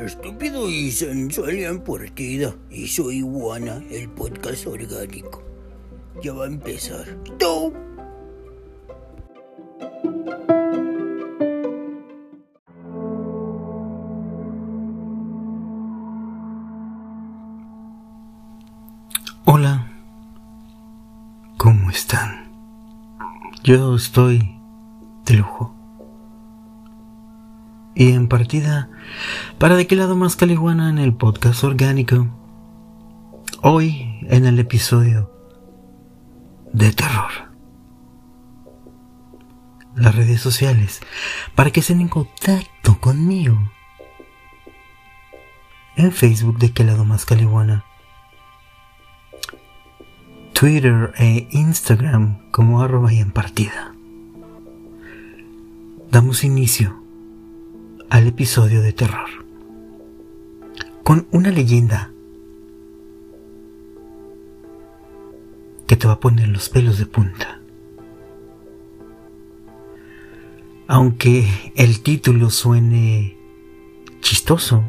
Estúpido y sensual en partida. Y soy Iguana, el podcast orgánico. Ya va a empezar. ¡Tú! Yo estoy de lujo. Y en partida, ¿para de qué lado más caliguana en el podcast orgánico? Hoy en el episodio de terror. Las redes sociales, para que estén en contacto conmigo. En Facebook de qué lado más caliguana. Twitter e Instagram como arroba y en partida. Damos inicio al episodio de terror. Con una leyenda que te va a poner los pelos de punta. Aunque el título suene chistoso,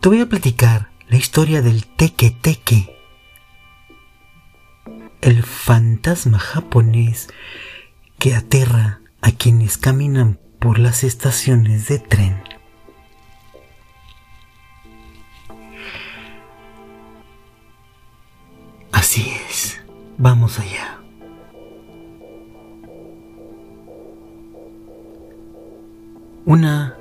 te voy a platicar la historia del teque teque, el fantasma japonés que aterra a quienes caminan por las estaciones de tren. Así es, vamos allá. Una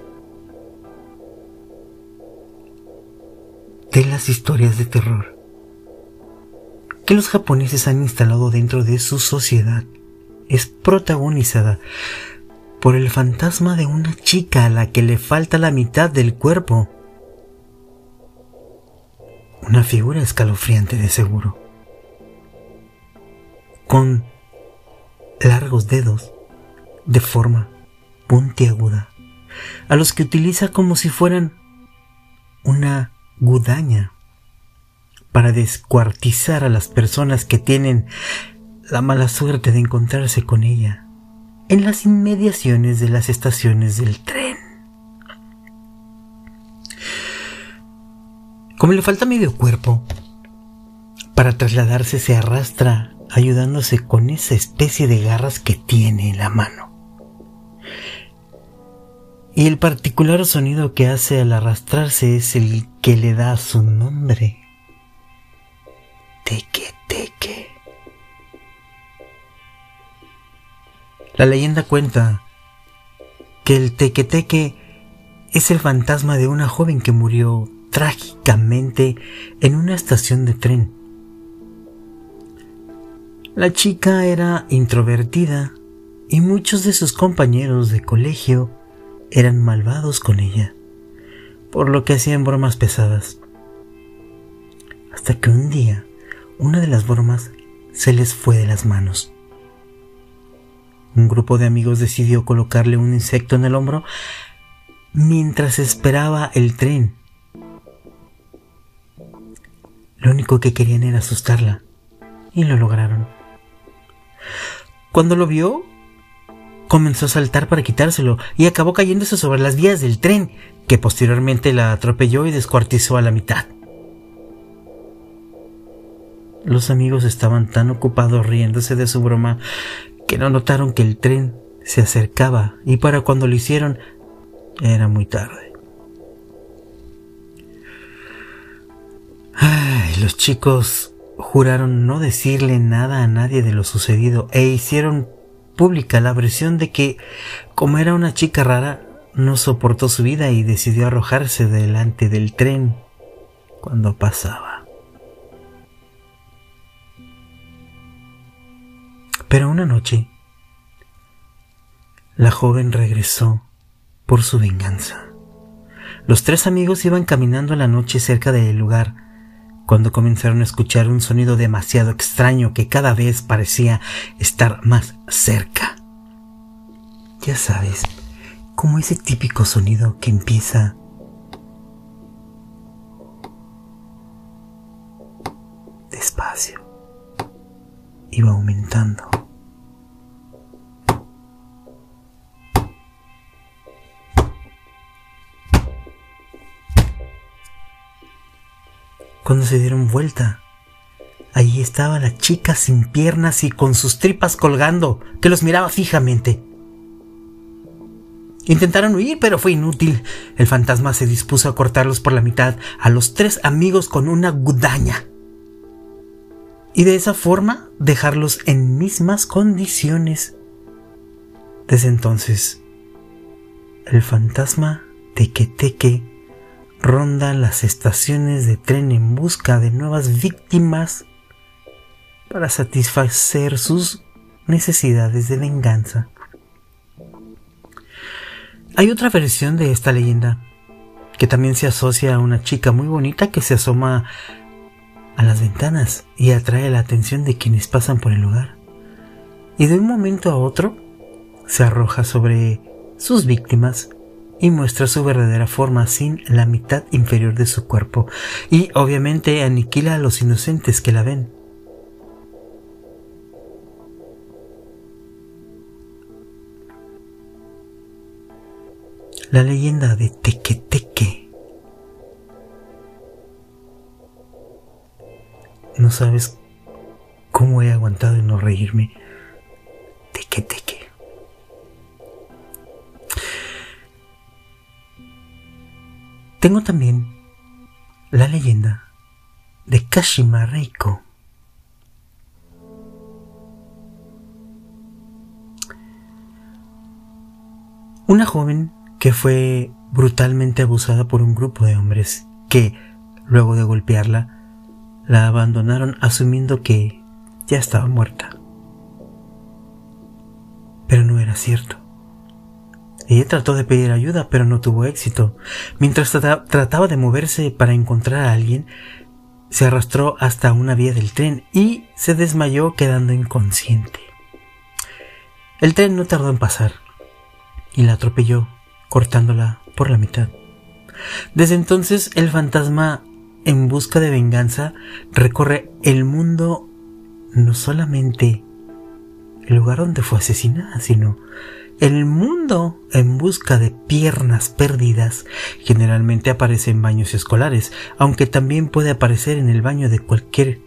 de las historias de terror que los japoneses han instalado dentro de su sociedad es protagonizada por el fantasma de una chica a la que le falta la mitad del cuerpo. Una figura escalofriante de seguro. Con largos dedos de forma puntiaguda, a los que utiliza como si fueran una gudaña para descuartizar a las personas que tienen la mala suerte de encontrarse con ella en las inmediaciones de las estaciones del tren. Como le falta medio cuerpo, para trasladarse se arrastra ayudándose con esa especie de garras que tiene en la mano. Y el particular sonido que hace al arrastrarse es el que le da su nombre. Teque, teque. La leyenda cuenta que el tequeteque es el fantasma de una joven que murió trágicamente en una estación de tren. La chica era introvertida y muchos de sus compañeros de colegio eran malvados con ella, por lo que hacían bromas pesadas. Hasta que un día una de las bromas se les fue de las manos. Un grupo de amigos decidió colocarle un insecto en el hombro mientras esperaba el tren. Lo único que querían era asustarla y lo lograron. Cuando lo vio, comenzó a saltar para quitárselo y acabó cayéndose sobre las vías del tren, que posteriormente la atropelló y descuartizó a la mitad. Los amigos estaban tan ocupados riéndose de su broma que no notaron que el tren se acercaba y para cuando lo hicieron era muy tarde. Ay, los chicos juraron no decirle nada a nadie de lo sucedido e hicieron pública la versión de que, como era una chica rara, no soportó su vida y decidió arrojarse delante del tren cuando pasaba. Pero una noche, la joven regresó por su venganza. Los tres amigos iban caminando la noche cerca del lugar cuando comenzaron a escuchar un sonido demasiado extraño que cada vez parecía estar más cerca. Ya sabes, como ese típico sonido que empieza despacio iba aumentando. Cuando se dieron vuelta, allí estaba la chica sin piernas y con sus tripas colgando, que los miraba fijamente. Intentaron huir, pero fue inútil. El fantasma se dispuso a cortarlos por la mitad a los tres amigos con una gudaña. Y de esa forma dejarlos en mismas condiciones. Desde entonces, el fantasma Teque ronda las estaciones de tren en busca de nuevas víctimas para satisfacer sus necesidades de venganza. Hay otra versión de esta leyenda que también se asocia a una chica muy bonita que se asoma a las ventanas y atrae la atención de quienes pasan por el lugar. Y de un momento a otro se arroja sobre sus víctimas y muestra su verdadera forma sin la mitad inferior de su cuerpo y obviamente aniquila a los inocentes que la ven. La leyenda de Teque No sabes cómo he aguantado en no reírme. Teque Tengo también la leyenda de Kashima Reiko. Una joven que fue brutalmente abusada por un grupo de hombres que, luego de golpearla, la abandonaron asumiendo que ya estaba muerta. Pero no era cierto. Ella trató de pedir ayuda, pero no tuvo éxito. Mientras trataba de moverse para encontrar a alguien, se arrastró hasta una vía del tren y se desmayó quedando inconsciente. El tren no tardó en pasar y la atropelló, cortándola por la mitad. Desde entonces el fantasma, en busca de venganza, recorre el mundo no solamente el lugar donde fue asesinada, sino el mundo en busca de piernas perdidas generalmente aparece en baños escolares, aunque también puede aparecer en el baño de cualquier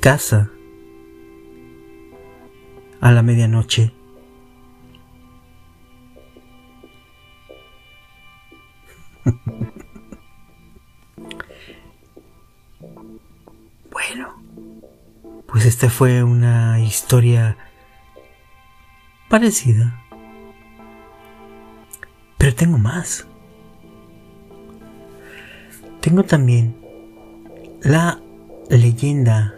casa a la medianoche. esta fue una historia parecida. Pero tengo más. Tengo también la leyenda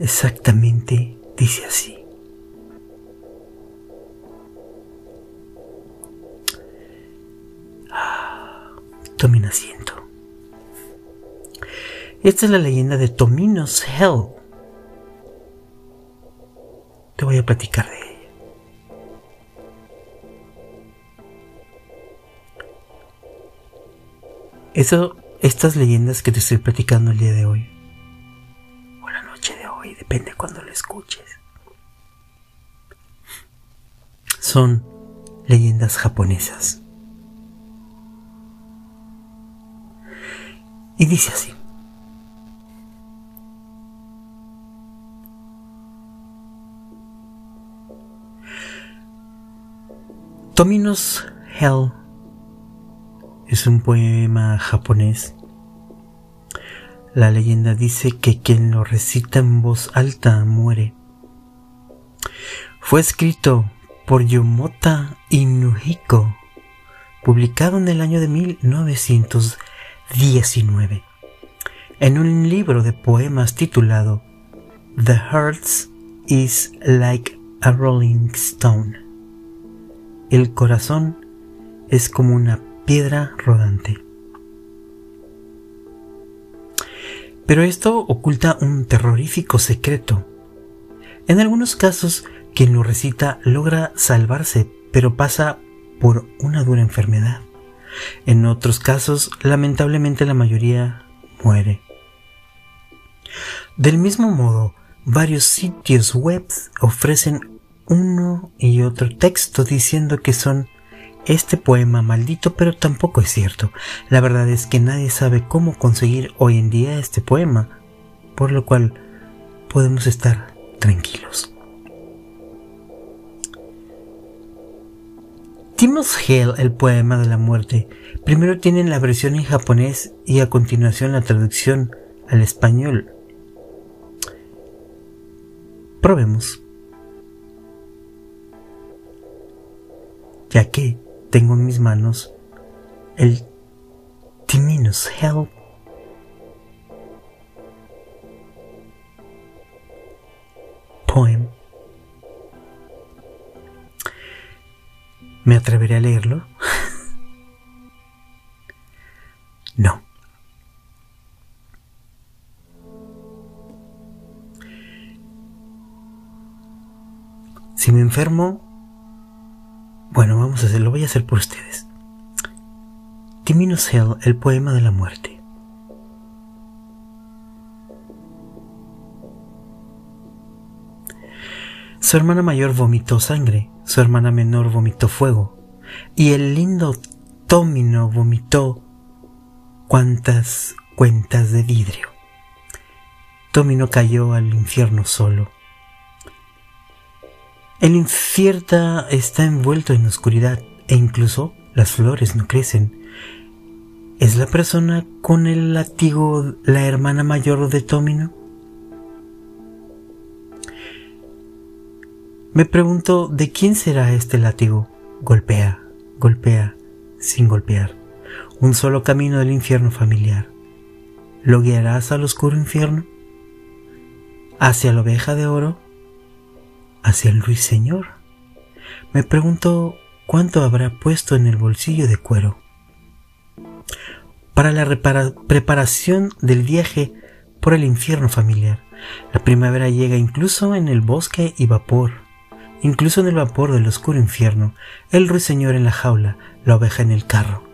exactamente dice así. Ah, tomen asiento. Esta es la leyenda de Tomino's Hell te voy a platicar de ella. Eso, estas leyendas que te estoy platicando el día de hoy, o la noche de hoy, depende cuando lo escuches, son leyendas japonesas. Y dice así. Tomino's Hell es un poema japonés. La leyenda dice que quien lo recita en voz alta muere. Fue escrito por Yomota Inuhiko, publicado en el año de 1919, en un libro de poemas titulado The Heart is Like a Rolling Stone el corazón es como una piedra rodante. Pero esto oculta un terrorífico secreto. En algunos casos, quien lo recita logra salvarse, pero pasa por una dura enfermedad. En otros casos, lamentablemente la mayoría muere. Del mismo modo, varios sitios web ofrecen uno y otro texto diciendo que son este poema maldito, pero tampoco es cierto. La verdad es que nadie sabe cómo conseguir hoy en día este poema, por lo cual podemos estar tranquilos. Timos Hell, el poema de la muerte, primero tienen la versión en japonés y a continuación la traducción al español. Probemos. Ya que tengo en mis manos el Timinus Hell poem. ¿Me atreveré a leerlo? no. Si me enfermo, bueno, vamos a hacerlo, voy a hacer por ustedes. Timinus Hell, el poema de la muerte. Su hermana mayor vomitó sangre, su hermana menor vomitó fuego, y el lindo Tómino vomitó cuantas cuentas de vidrio. Tómino cayó al infierno solo. El infierno está envuelto en oscuridad e incluso las flores no crecen. ¿Es la persona con el látigo la hermana mayor de Tómino? Me pregunto, ¿de quién será este látigo? Golpea, golpea, sin golpear. Un solo camino del infierno familiar. ¿Lo guiarás al oscuro infierno? ¿Hacia la oveja de oro? ¿Hacia el ruiseñor? Me pregunto, ¿cuánto habrá puesto en el bolsillo de cuero? Para la preparación del viaje por el infierno familiar. La primavera llega incluso en el bosque y vapor incluso en el vapor del oscuro infierno, el ruiseñor en la jaula, la oveja en el carro,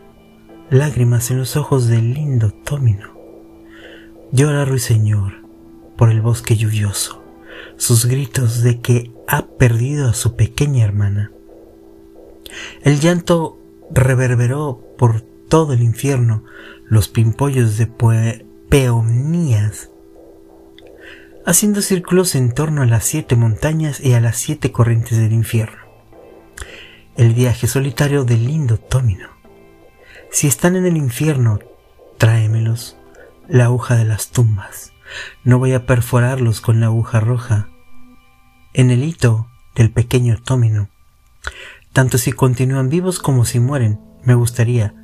lágrimas en los ojos del lindo Tómino. Llora ruiseñor por el bosque lluvioso, sus gritos de que ha perdido a su pequeña hermana. El llanto reverberó por todo el infierno, los pimpollos de peonías haciendo círculos en torno a las siete montañas y a las siete corrientes del infierno. El viaje solitario del lindo Tómino. Si están en el infierno, tráemelos, la aguja de las tumbas. No voy a perforarlos con la aguja roja. En el hito del pequeño Tómino. Tanto si continúan vivos como si mueren, me gustaría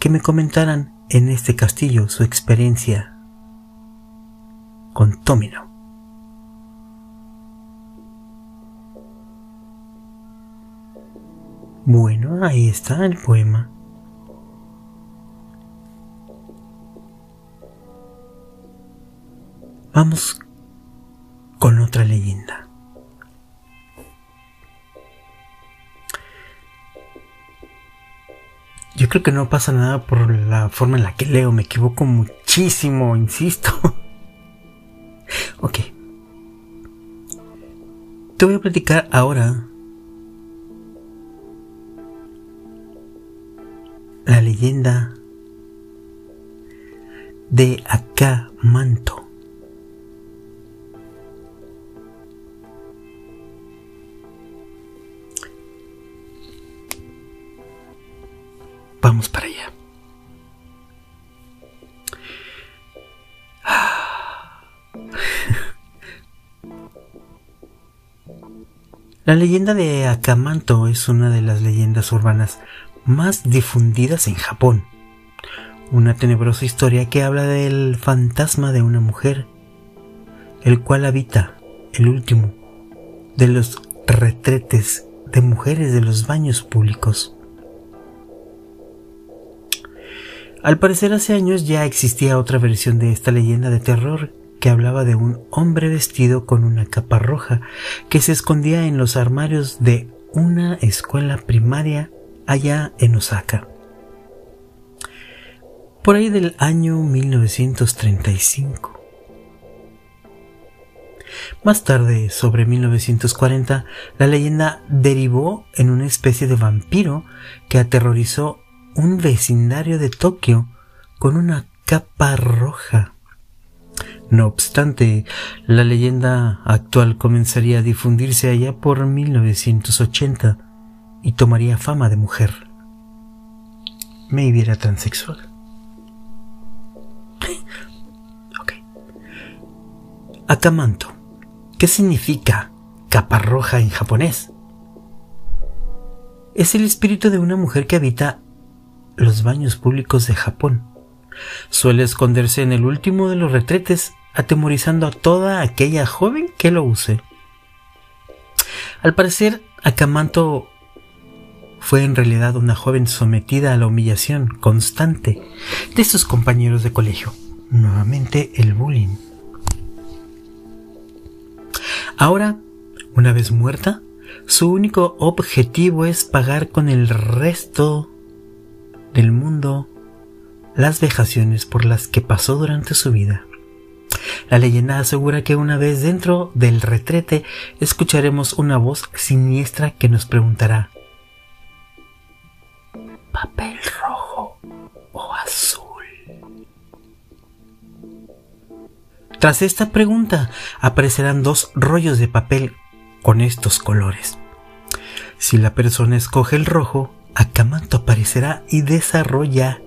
que me comentaran en este castillo su experiencia con Tómino. Bueno, ahí está el poema. Vamos con otra leyenda. Yo creo que no pasa nada por la forma en la que leo, me equivoco muchísimo, insisto. Ok. Te voy a platicar ahora la leyenda de Acamanto. Vamos para allá. La leyenda de Akamanto es una de las leyendas urbanas más difundidas en Japón. Una tenebrosa historia que habla del fantasma de una mujer, el cual habita el último de los retretes de mujeres de los baños públicos. Al parecer hace años ya existía otra versión de esta leyenda de terror que hablaba de un hombre vestido con una capa roja que se escondía en los armarios de una escuela primaria allá en Osaka. Por ahí del año 1935. Más tarde, sobre 1940, la leyenda derivó en una especie de vampiro que aterrorizó un vecindario de Tokio con una capa roja. No obstante, la leyenda actual comenzaría a difundirse allá por 1980 y tomaría fama de mujer. Me viera transexual. ok. Akamanto. ¿Qué significa capa roja en japonés? Es el espíritu de una mujer que habita los baños públicos de Japón. Suele esconderse en el último de los retretes, atemorizando a toda aquella joven que lo use. Al parecer, Akamanto fue en realidad una joven sometida a la humillación constante de sus compañeros de colegio. Nuevamente el bullying. Ahora, una vez muerta, su único objetivo es pagar con el resto del mundo las vejaciones por las que pasó durante su vida. La leyenda asegura que una vez dentro del retrete escucharemos una voz siniestra que nos preguntará ¿Papel rojo o azul? Tras esta pregunta aparecerán dos rollos de papel con estos colores. Si la persona escoge el rojo, Acamanto aparecerá y desarrolla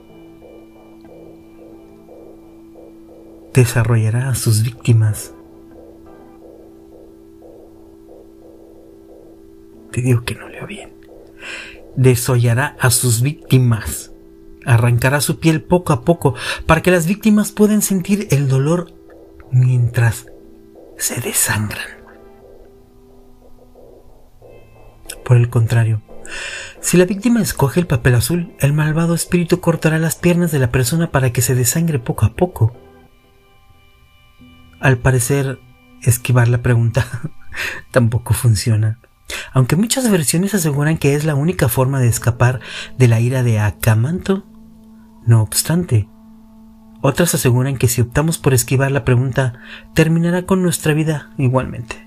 desarrollará a sus víctimas. Te digo que no leo bien. Desollará a sus víctimas. Arrancará su piel poco a poco para que las víctimas puedan sentir el dolor mientras se desangran. Por el contrario, si la víctima escoge el papel azul, el malvado espíritu cortará las piernas de la persona para que se desangre poco a poco. Al parecer, esquivar la pregunta tampoco funciona. Aunque muchas versiones aseguran que es la única forma de escapar de la ira de Acamanto, no obstante, otras aseguran que si optamos por esquivar la pregunta, terminará con nuestra vida igualmente.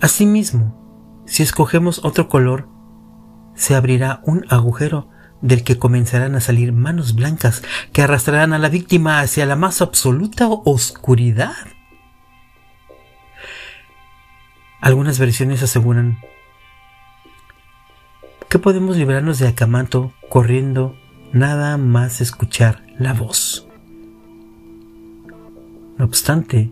Asimismo, si escogemos otro color, se abrirá un agujero del que comenzarán a salir manos blancas que arrastrarán a la víctima hacia la más absoluta oscuridad. Algunas versiones aseguran que podemos librarnos de Acamanto corriendo nada más escuchar la voz. No obstante,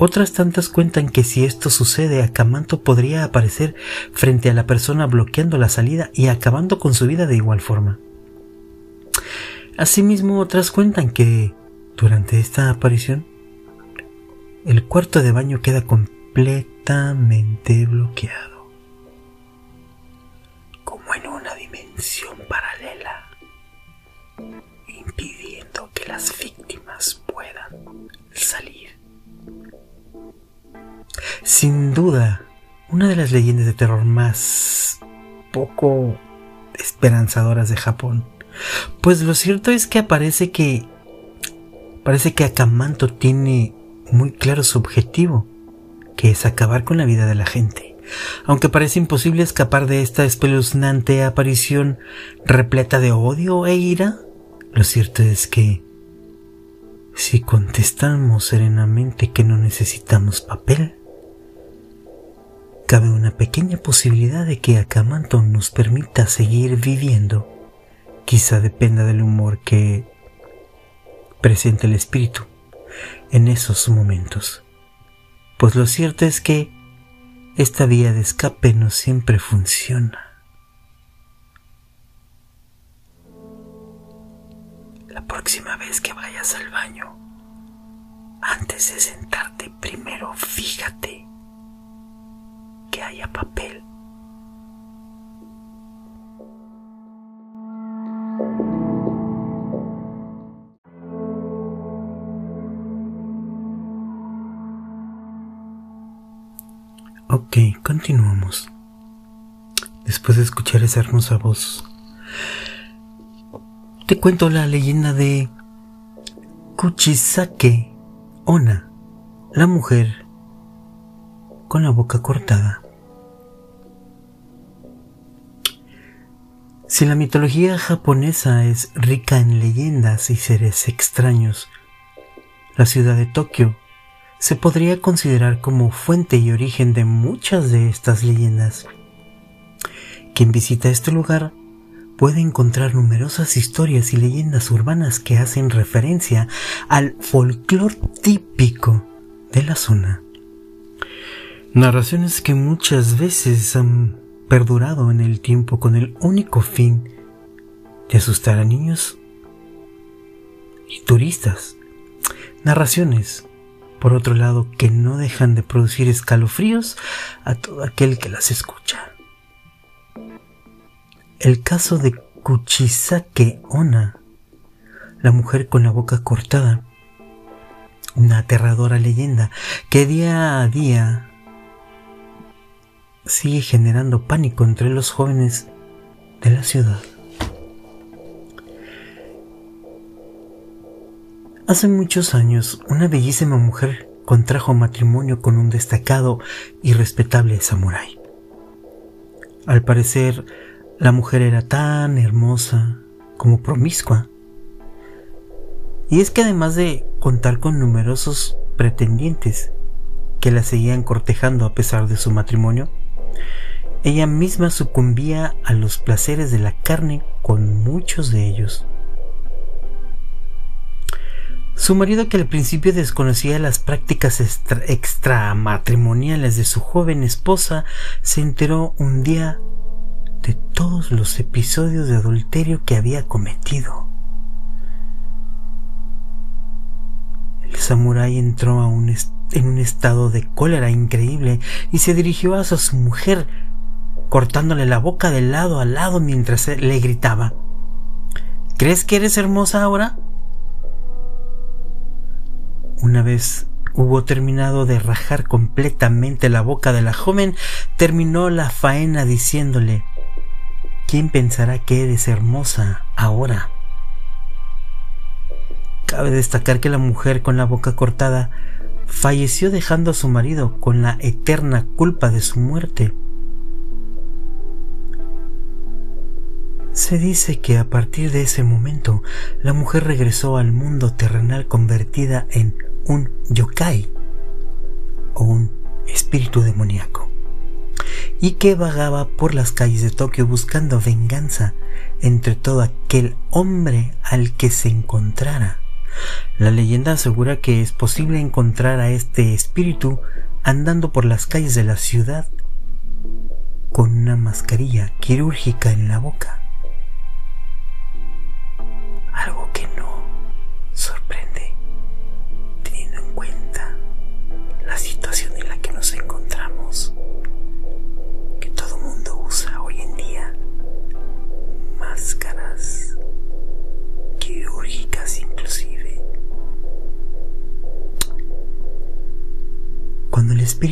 otras tantas cuentan que si esto sucede, Acamanto podría aparecer frente a la persona bloqueando la salida y acabando con su vida de igual forma. Asimismo, otras cuentan que durante esta aparición, el cuarto de baño queda completamente bloqueado, como en una dimensión paralela, impidiendo que las víctimas puedan salir. Sin duda, una de las leyendas de terror más poco esperanzadoras de Japón. Pues lo cierto es que aparece que parece que Akamanto tiene muy claro su objetivo, que es acabar con la vida de la gente. Aunque parece imposible escapar de esta espeluznante aparición repleta de odio e ira, lo cierto es que si contestamos serenamente que no necesitamos papel, cabe una pequeña posibilidad de que Akamanto nos permita seguir viviendo. Quizá dependa del humor que presente el espíritu en esos momentos. Pues lo cierto es que esta vía de escape no siempre funciona. La próxima vez que vayas al baño, antes de sentarte, primero fíjate haya papel. Ok, continuamos. Después de escuchar esa hermosa voz, te cuento la leyenda de Kuchisake Ona, la mujer con la boca cortada. Si la mitología japonesa es rica en leyendas y seres extraños, la ciudad de Tokio se podría considerar como fuente y origen de muchas de estas leyendas. Quien visita este lugar puede encontrar numerosas historias y leyendas urbanas que hacen referencia al folclore típico de la zona. Narraciones que muchas veces han perdurado en el tiempo con el único fin de asustar a niños y turistas. Narraciones, por otro lado, que no dejan de producir escalofríos a todo aquel que las escucha. El caso de Kuchisake Ona, la mujer con la boca cortada, una aterradora leyenda que día a día sigue generando pánico entre los jóvenes de la ciudad. Hace muchos años, una bellísima mujer contrajo matrimonio con un destacado y respetable samurái. Al parecer, la mujer era tan hermosa como promiscua. Y es que además de contar con numerosos pretendientes que la seguían cortejando a pesar de su matrimonio, ella misma sucumbía a los placeres de la carne con muchos de ellos. Su marido, que al principio desconocía las prácticas extramatrimoniales de su joven esposa, se enteró un día de todos los episodios de adulterio que había cometido. El samurái entró en un estado de cólera increíble y se dirigió a su mujer, cortándole la boca de lado a lado mientras le gritaba ¿Crees que eres hermosa ahora? Una vez hubo terminado de rajar completamente la boca de la joven, terminó la faena diciéndole ¿Quién pensará que eres hermosa ahora? Cabe destacar que la mujer con la boca cortada falleció dejando a su marido con la eterna culpa de su muerte. Se dice que a partir de ese momento la mujer regresó al mundo terrenal convertida en un yokai o un espíritu demoníaco y que vagaba por las calles de Tokio buscando venganza entre todo aquel hombre al que se encontrara. La leyenda asegura que es posible encontrar a este espíritu andando por las calles de la ciudad con una mascarilla quirúrgica en la boca. Algo que no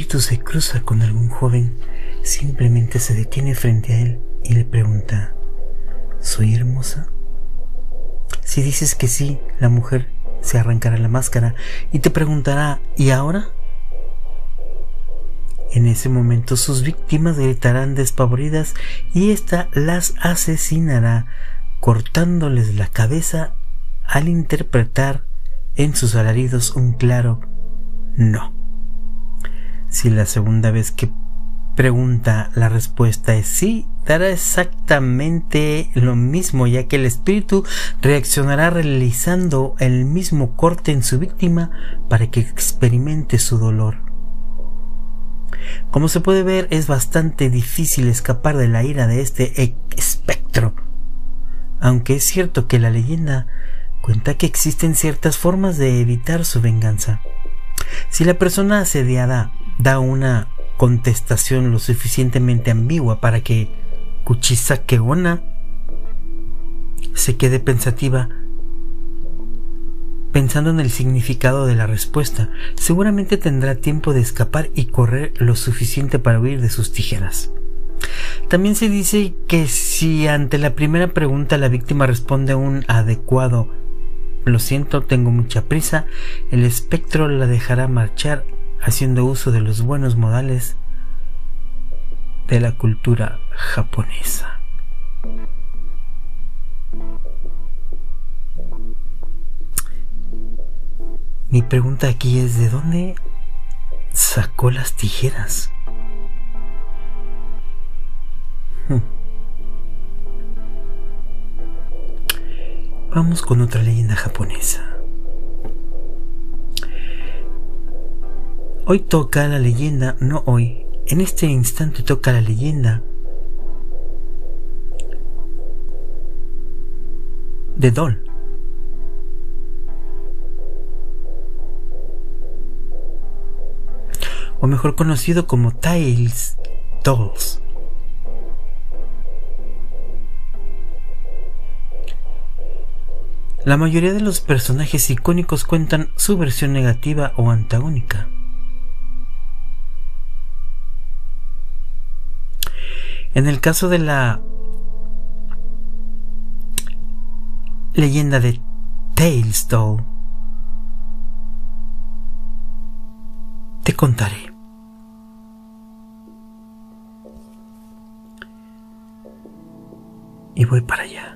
se cruza con algún joven, simplemente se detiene frente a él y le pregunta, ¿soy hermosa? Si dices que sí, la mujer se arrancará la máscara y te preguntará ¿y ahora? En ese momento sus víctimas gritarán despavoridas y ésta las asesinará cortándoles la cabeza al interpretar en sus alaridos un claro no. Si la segunda vez que pregunta la respuesta es sí, dará exactamente lo mismo, ya que el espíritu reaccionará realizando el mismo corte en su víctima para que experimente su dolor. Como se puede ver, es bastante difícil escapar de la ira de este espectro, aunque es cierto que la leyenda cuenta que existen ciertas formas de evitar su venganza. Si la persona asediada da una contestación lo suficientemente ambigua para que Kuchisake Ona se quede pensativa pensando en el significado de la respuesta. Seguramente tendrá tiempo de escapar y correr lo suficiente para huir de sus tijeras. También se dice que si ante la primera pregunta la víctima responde un adecuado lo siento, tengo mucha prisa, el espectro la dejará marchar haciendo uso de los buenos modales de la cultura japonesa. Mi pregunta aquí es, ¿de dónde sacó las tijeras? Hmm. Vamos con otra leyenda japonesa. Hoy toca la leyenda, no hoy, en este instante toca la leyenda de Doll. o mejor conocido como Tales Dolls. La mayoría de los personajes icónicos cuentan su versión negativa o antagónica. En el caso de la leyenda de Tales Doll, te contaré. Y voy para allá.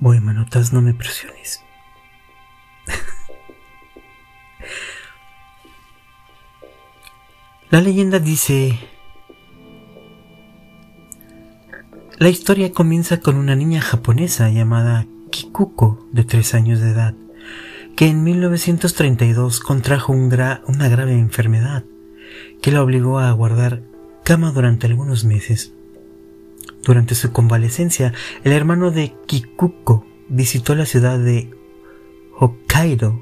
Voy, manotas, no me presiones. La leyenda dice La historia comienza con una niña japonesa llamada Kikuko, de tres años de edad, que en 1932 contrajo una grave enfermedad que la obligó a guardar cama durante algunos meses. Durante su convalecencia, el hermano de Kikuko visitó la ciudad de Hokkaido,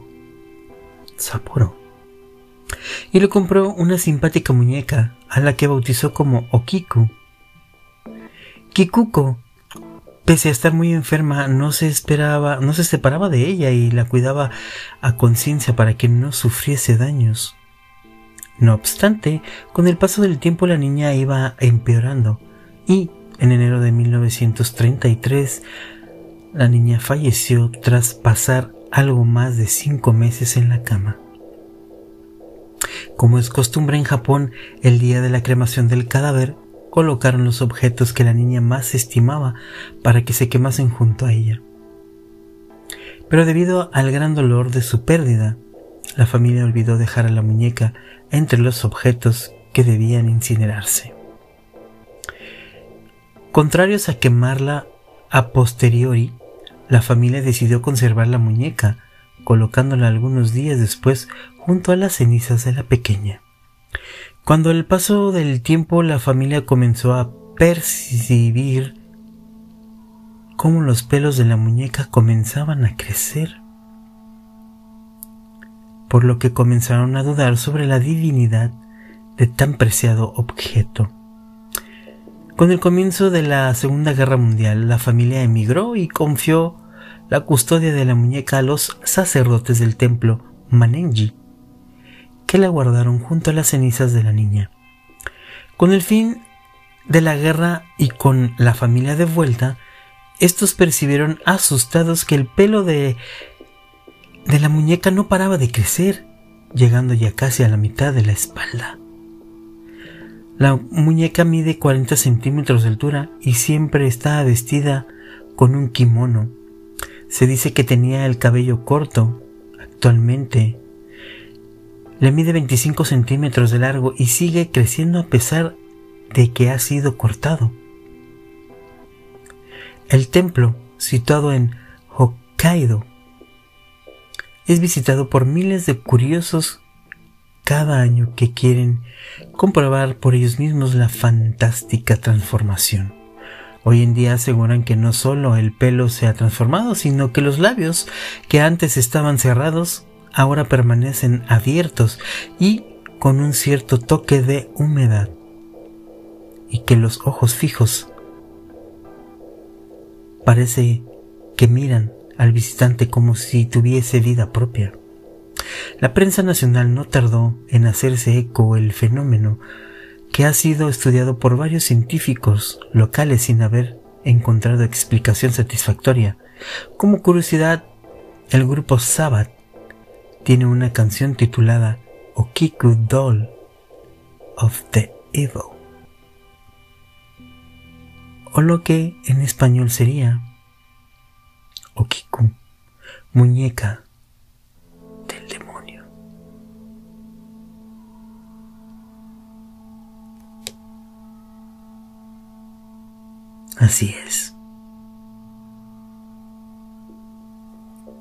Sapporo, y le compró una simpática muñeca a la que bautizó como Okiku Kikuko, pese a estar muy enferma, no se esperaba, no se separaba de ella y la cuidaba a conciencia para que no sufriese daños. No obstante, con el paso del tiempo la niña iba empeorando y en enero de 1933 la niña falleció tras pasar algo más de cinco meses en la cama. Como es costumbre en Japón, el día de la cremación del cadáver colocaron los objetos que la niña más estimaba para que se quemasen junto a ella. Pero debido al gran dolor de su pérdida, la familia olvidó dejar a la muñeca entre los objetos que debían incinerarse. Contrarios a quemarla a posteriori, la familia decidió conservar la muñeca, colocándola algunos días después junto a las cenizas de la pequeña. Cuando el paso del tiempo la familia comenzó a percibir cómo los pelos de la muñeca comenzaban a crecer, por lo que comenzaron a dudar sobre la divinidad de tan preciado objeto. Con el comienzo de la Segunda Guerra Mundial, la familia emigró y confió la custodia de la muñeca a los sacerdotes del templo Manenji, que la guardaron junto a las cenizas de la niña. Con el fin de la guerra y con la familia de vuelta, estos percibieron asustados que el pelo de de la muñeca no paraba de crecer, llegando ya casi a la mitad de la espalda. La muñeca mide 40 centímetros de altura y siempre estaba vestida con un kimono. Se dice que tenía el cabello corto. Actualmente le mide 25 centímetros de largo y sigue creciendo a pesar de que ha sido cortado. El templo, situado en Hokkaido, es visitado por miles de curiosos cada año que quieren comprobar por ellos mismos la fantástica transformación. Hoy en día aseguran que no solo el pelo se ha transformado, sino que los labios, que antes estaban cerrados, ahora permanecen abiertos y con un cierto toque de humedad y que los ojos fijos parece que miran al visitante como si tuviese vida propia. La prensa nacional no tardó en hacerse eco el fenómeno que ha sido estudiado por varios científicos locales sin haber encontrado explicación satisfactoria. Como curiosidad, el grupo Sabbath tiene una canción titulada Okiku Doll of the Evil, o lo que en español sería Okiku, muñeca Así es.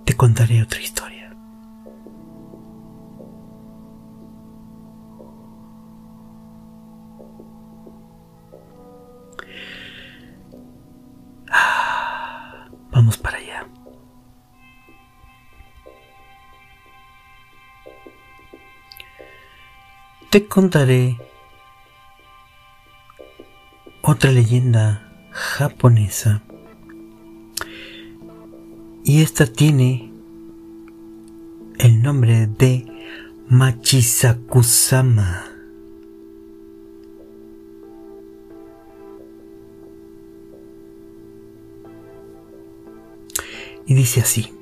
Te contaré otra historia. Ah, vamos para allá. Te contaré otra leyenda japonesa. Y esta tiene el nombre de Machisakusama. Y dice así.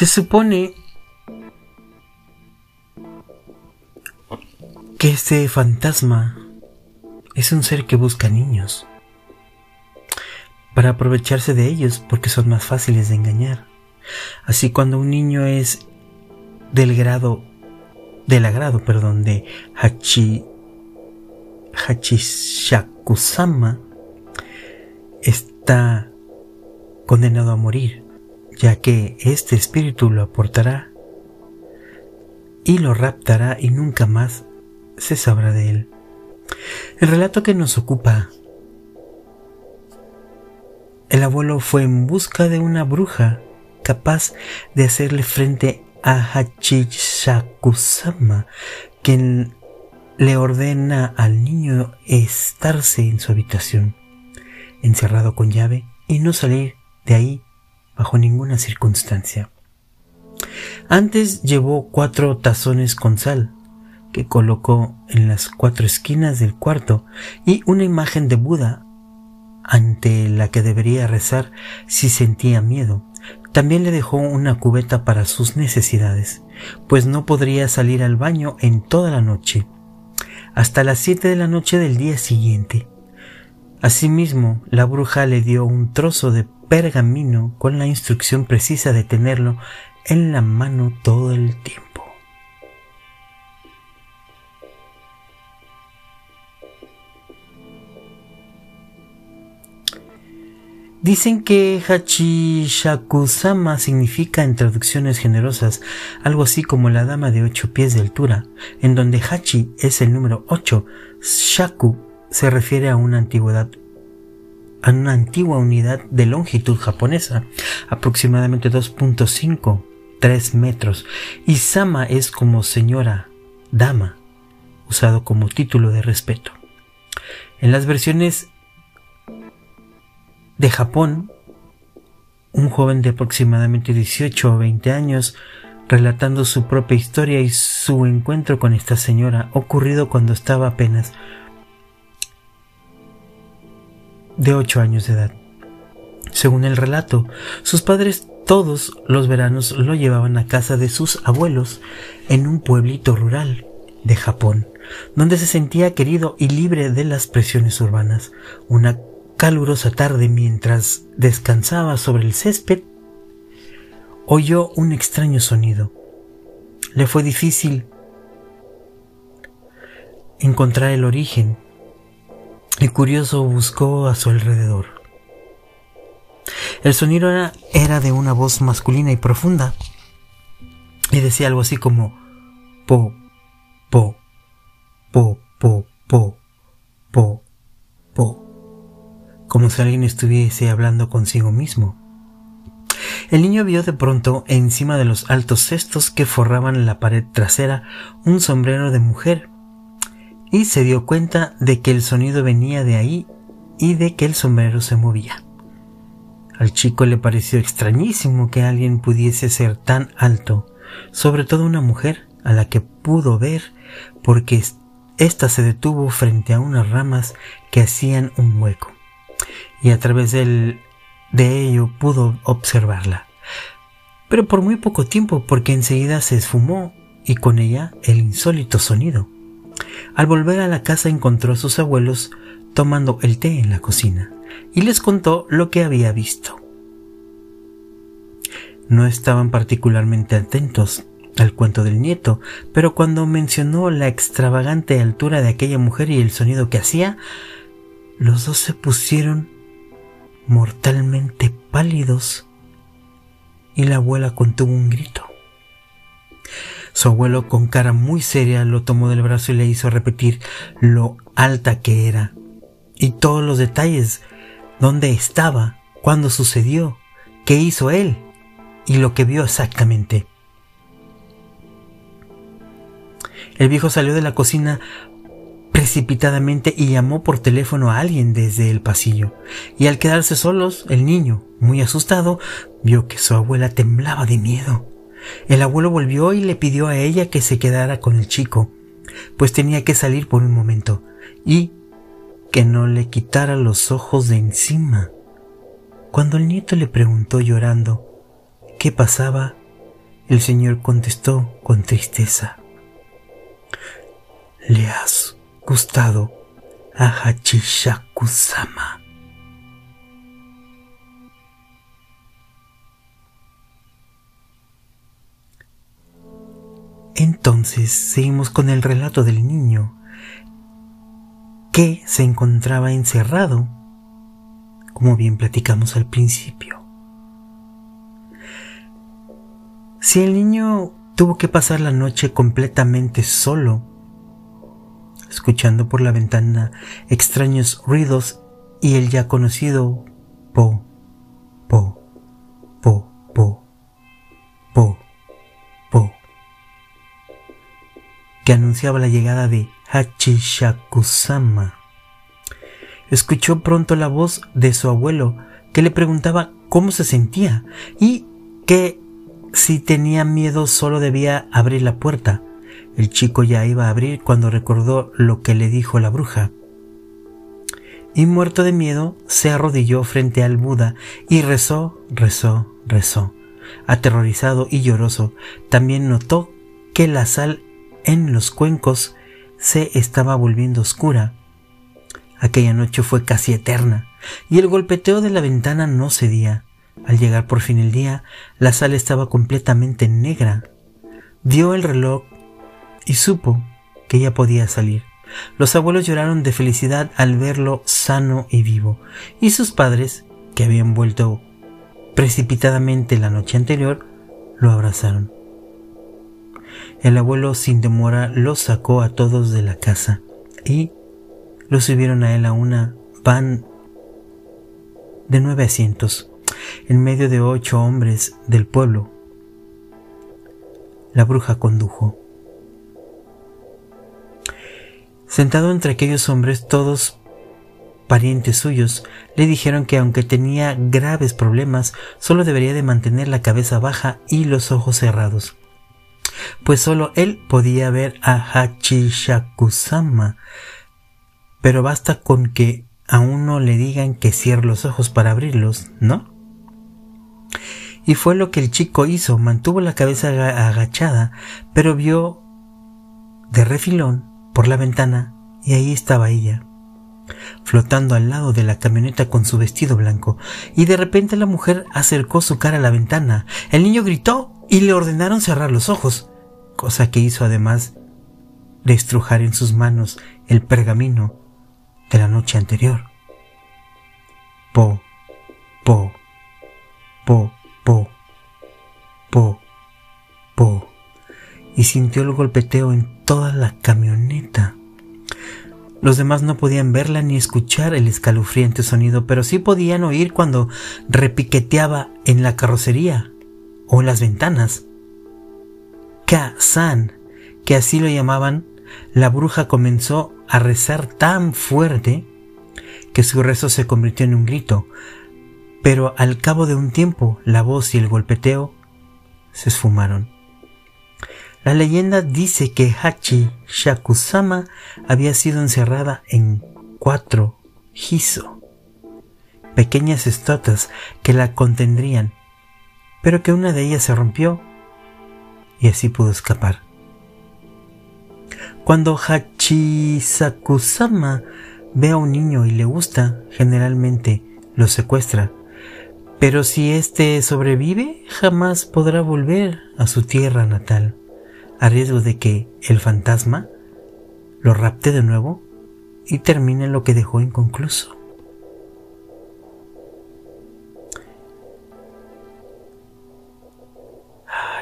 Se supone que este fantasma es un ser que busca niños para aprovecharse de ellos porque son más fáciles de engañar. Así cuando un niño es del grado del agrado, perdón, de Hachi Hachishakusama está condenado a morir ya que este espíritu lo aportará y lo raptará y nunca más se sabrá de él. El relato que nos ocupa. El abuelo fue en busca de una bruja capaz de hacerle frente a Hachishakusama, quien le ordena al niño estarse en su habitación, encerrado con llave, y no salir de ahí bajo ninguna circunstancia. Antes llevó cuatro tazones con sal, que colocó en las cuatro esquinas del cuarto, y una imagen de Buda ante la que debería rezar si sentía miedo. También le dejó una cubeta para sus necesidades, pues no podría salir al baño en toda la noche, hasta las siete de la noche del día siguiente. Asimismo, la bruja le dio un trozo de pergamino con la instrucción precisa de tenerlo en la mano todo el tiempo. Dicen que Hachishakusama significa en traducciones generosas algo así como la dama de ocho pies de altura, en donde Hachi es el número ocho, Shaku se refiere a una antigüedad a una antigua unidad de longitud japonesa, aproximadamente 2.5, 3 metros, y Sama es como señora, dama, usado como título de respeto. En las versiones de Japón, un joven de aproximadamente 18 o 20 años relatando su propia historia y su encuentro con esta señora ocurrido cuando estaba apenas de 8 años de edad. Según el relato, sus padres todos los veranos lo llevaban a casa de sus abuelos en un pueblito rural de Japón, donde se sentía querido y libre de las presiones urbanas. Una calurosa tarde mientras descansaba sobre el césped, oyó un extraño sonido. Le fue difícil encontrar el origen el curioso buscó a su alrededor. El sonido era, de una voz masculina y profunda. Y decía algo así como po, po, po, po, po, po, po. Como si alguien estuviese hablando consigo mismo. El niño vio de pronto encima de los altos cestos que forraban la pared trasera un sombrero de mujer y se dio cuenta de que el sonido venía de ahí y de que el sombrero se movía. Al chico le pareció extrañísimo que alguien pudiese ser tan alto, sobre todo una mujer a la que pudo ver porque ésta se detuvo frente a unas ramas que hacían un hueco y a través de ello pudo observarla. Pero por muy poco tiempo porque enseguida se esfumó y con ella el insólito sonido. Al volver a la casa encontró a sus abuelos tomando el té en la cocina y les contó lo que había visto. No estaban particularmente atentos al cuento del nieto, pero cuando mencionó la extravagante altura de aquella mujer y el sonido que hacía, los dos se pusieron mortalmente pálidos y la abuela contuvo un grito. Su abuelo con cara muy seria lo tomó del brazo y le hizo repetir lo alta que era y todos los detalles, dónde estaba, cuándo sucedió, qué hizo él y lo que vio exactamente. El viejo salió de la cocina precipitadamente y llamó por teléfono a alguien desde el pasillo. Y al quedarse solos, el niño, muy asustado, vio que su abuela temblaba de miedo. El abuelo volvió y le pidió a ella que se quedara con el chico, pues tenía que salir por un momento, y que no le quitara los ojos de encima. Cuando el nieto le preguntó llorando qué pasaba, el señor contestó con tristeza. Le has gustado a Hachishaku-sama. Entonces seguimos con el relato del niño que se encontraba encerrado, como bien platicamos al principio. Si el niño tuvo que pasar la noche completamente solo, escuchando por la ventana extraños ruidos y el ya conocido po, po, po, po, po, anunciaba la llegada de Hachishakusama. Escuchó pronto la voz de su abuelo que le preguntaba cómo se sentía y que si tenía miedo solo debía abrir la puerta. El chico ya iba a abrir cuando recordó lo que le dijo la bruja. Y muerto de miedo, se arrodilló frente al Buda y rezó, rezó, rezó. Aterrorizado y lloroso, también notó que la sal en los cuencos se estaba volviendo oscura. Aquella noche fue casi eterna, y el golpeteo de la ventana no cedía. Al llegar por fin el día, la sala estaba completamente negra. Dio el reloj y supo que ya podía salir. Los abuelos lloraron de felicidad al verlo sano y vivo, y sus padres, que habían vuelto precipitadamente la noche anterior, lo abrazaron. El abuelo sin demora los sacó a todos de la casa y los subieron a él a una van de nueve asientos, en medio de ocho hombres del pueblo. La bruja condujo. Sentado entre aquellos hombres, todos parientes suyos, le dijeron que aunque tenía graves problemas, solo debería de mantener la cabeza baja y los ojos cerrados pues solo él podía ver a Hachishakusama. Pero basta con que a uno le digan que cierre los ojos para abrirlos, ¿no? Y fue lo que el chico hizo, mantuvo la cabeza agachada, pero vio de refilón por la ventana y ahí estaba ella, flotando al lado de la camioneta con su vestido blanco, y de repente la mujer acercó su cara a la ventana. El niño gritó y le ordenaron cerrar los ojos cosa que hizo además de estrujar en sus manos el pergamino de la noche anterior. Po, po, po, po, po, po, y sintió el golpeteo en toda la camioneta. Los demás no podían verla ni escuchar el escalofriante sonido, pero sí podían oír cuando repiqueteaba en la carrocería o en las ventanas. Ka-san, que así lo llamaban, la bruja comenzó a rezar tan fuerte que su rezo se convirtió en un grito, pero al cabo de un tiempo la voz y el golpeteo se esfumaron. La leyenda dice que Hachi Shakusama había sido encerrada en cuatro hiso, pequeñas estatuas que la contendrían, pero que una de ellas se rompió y así pudo escapar. Cuando Hachisakusama ve a un niño y le gusta, generalmente lo secuestra. Pero si éste sobrevive, jamás podrá volver a su tierra natal, a riesgo de que el fantasma lo rapte de nuevo y termine lo que dejó inconcluso.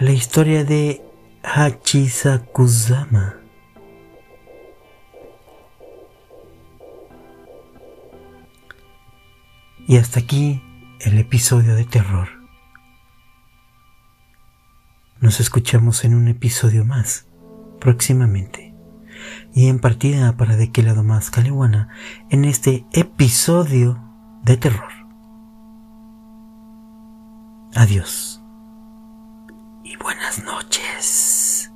La historia de Hachisakusama. Y hasta aquí el episodio de terror. Nos escuchamos en un episodio más próximamente. Y en partida para de qué lado más Calihuana en este episodio de terror. Adiós. Y buenas noches.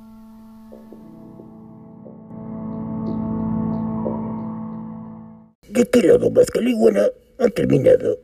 ¿De qué lado más Calihuana? ha terminado.